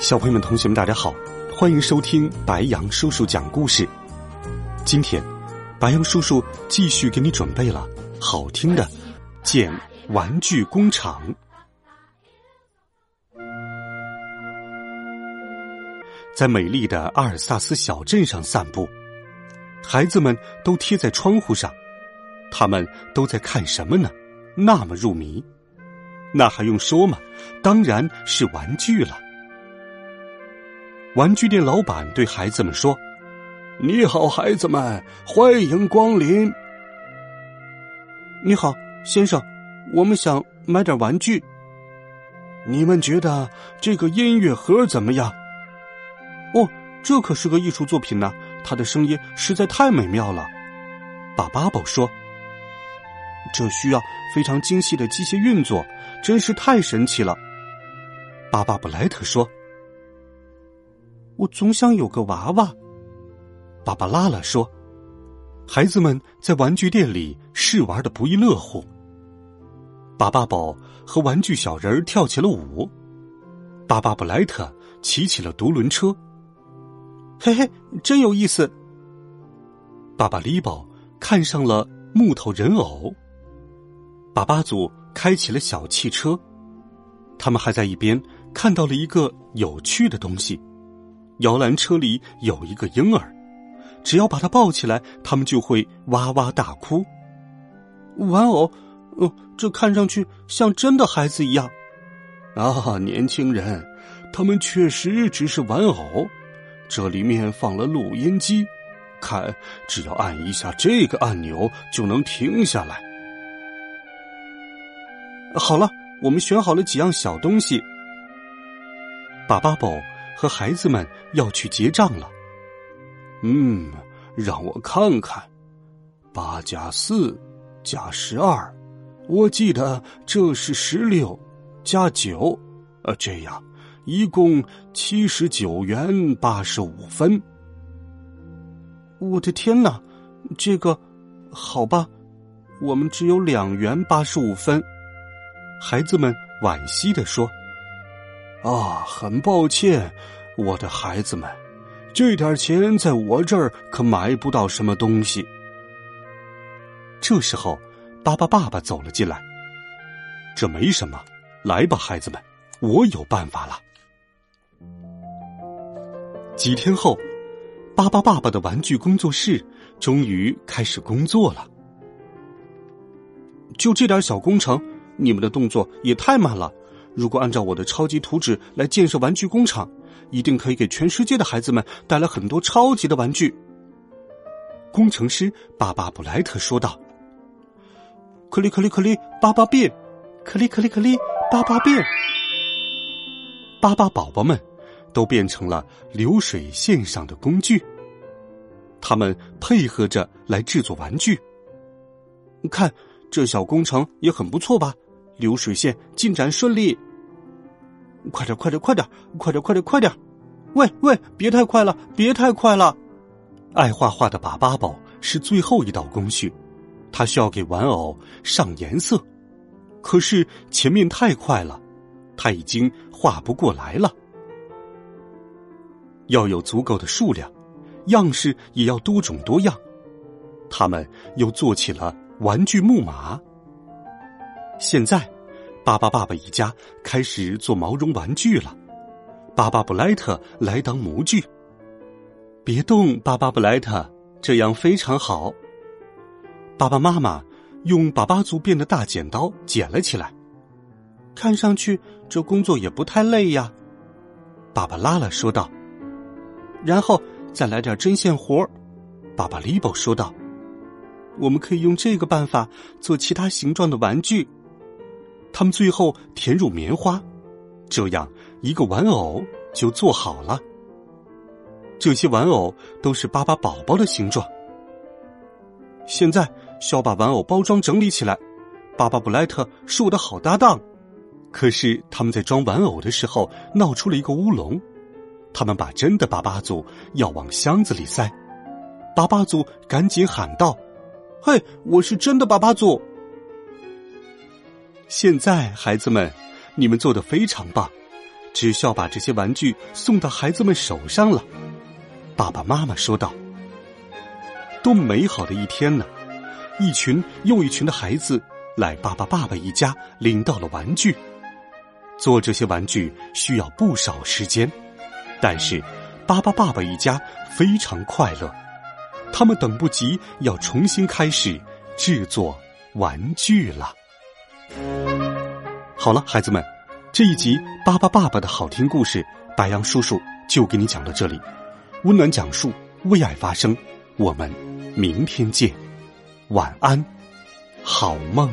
小朋友们、同学们，大家好，欢迎收听白杨叔叔讲故事。今天，白杨叔叔继续给你准备了好听的《建玩具工厂》。在美丽的阿尔萨斯小镇上散步，孩子们都贴在窗户上，他们都在看什么呢？那么入迷，那还用说吗？当然是玩具了。玩具店老板对孩子们说：“你好，孩子们，欢迎光临。你好，先生，我们想买点玩具。你们觉得这个音乐盒怎么样？哦，这可是个艺术作品呢，它的声音实在太美妙了。”巴巴宝说：“这需要非常精细的机械运作，真是太神奇了。”巴巴布莱特说。我总想有个娃娃，芭芭拉拉说：“孩子们在玩具店里试玩的不亦乐乎。巴巴宝和玩具小人跳起了舞，巴巴布莱特骑起了独轮车，嘿嘿，真有意思。巴巴利宝看上了木头人偶，巴巴祖开起了小汽车，他们还在一边看到了一个有趣的东西。”摇篮车里有一个婴儿，只要把他抱起来，他们就会哇哇大哭。玩偶，哦，这看上去像真的孩子一样。啊，年轻人，他们确实只是玩偶。这里面放了录音机，看，只要按一下这个按钮就能停下来。好了，我们选好了几样小东西。巴巴宝。和孩子们要去结账了。嗯，让我看看，八加四加十二，我记得这是十六加九，呃，这样一共七十九元八十五分。我的天哪，这个好吧，我们只有两元八十五分。孩子们惋惜的说。啊，很抱歉，我的孩子们，这点钱在我这儿可买不到什么东西。这时候，巴巴爸爸走了进来。这没什么，来吧，孩子们，我有办法了。几天后，巴巴爸爸的玩具工作室终于开始工作了。就这点小工程，你们的动作也太慢了。如果按照我的超级图纸来建设玩具工厂，一定可以给全世界的孩子们带来很多超级的玩具。工程师巴巴布莱特说道：“克里克里克里，巴巴变，克里克里克里，巴巴变。”巴巴宝宝们都变成了流水线上的工具，他们配合着来制作玩具。看，这小工程也很不错吧？流水线进展顺利，快点，快点，快点，快点，快点，快点！喂喂，别太快了，别太快了！爱画画的把巴宝是最后一道工序，他需要给玩偶上颜色，可是前面太快了，他已经画不过来了。要有足够的数量，样式也要多种多样。他们又做起了玩具木马。现在，巴巴爸爸一家开始做毛绒玩具了。巴巴布莱特来当模具。别动，巴巴布莱特，这样非常好。爸爸妈妈用巴巴族变的大剪刀剪了起来。看上去这工作也不太累呀，爸爸拉拉说道。然后再来点针线活爸爸利宝说道。我们可以用这个办法做其他形状的玩具。他们最后填入棉花，这样一个玩偶就做好了。这些玩偶都是巴巴宝宝的形状。现在需要把玩偶包装整理起来。巴巴布莱特是我的好搭档，可是他们在装玩偶的时候闹出了一个乌龙。他们把真的巴巴祖要往箱子里塞，巴巴祖赶紧喊道：“嘿，我是真的巴巴祖！”现在，孩子们，你们做的非常棒，只需要把这些玩具送到孩子们手上了。爸爸妈妈说道：“多美好的一天呢！一群又一群的孩子来巴巴爸爸一家领到了玩具。做这些玩具需要不少时间，但是巴巴爸爸一家非常快乐，他们等不及要重新开始制作玩具了。好了，孩子们，这一集巴巴爸爸的好听故事，白杨叔叔就给你讲到这里。温暖讲述，为爱发声。我们明天见，晚安，好梦。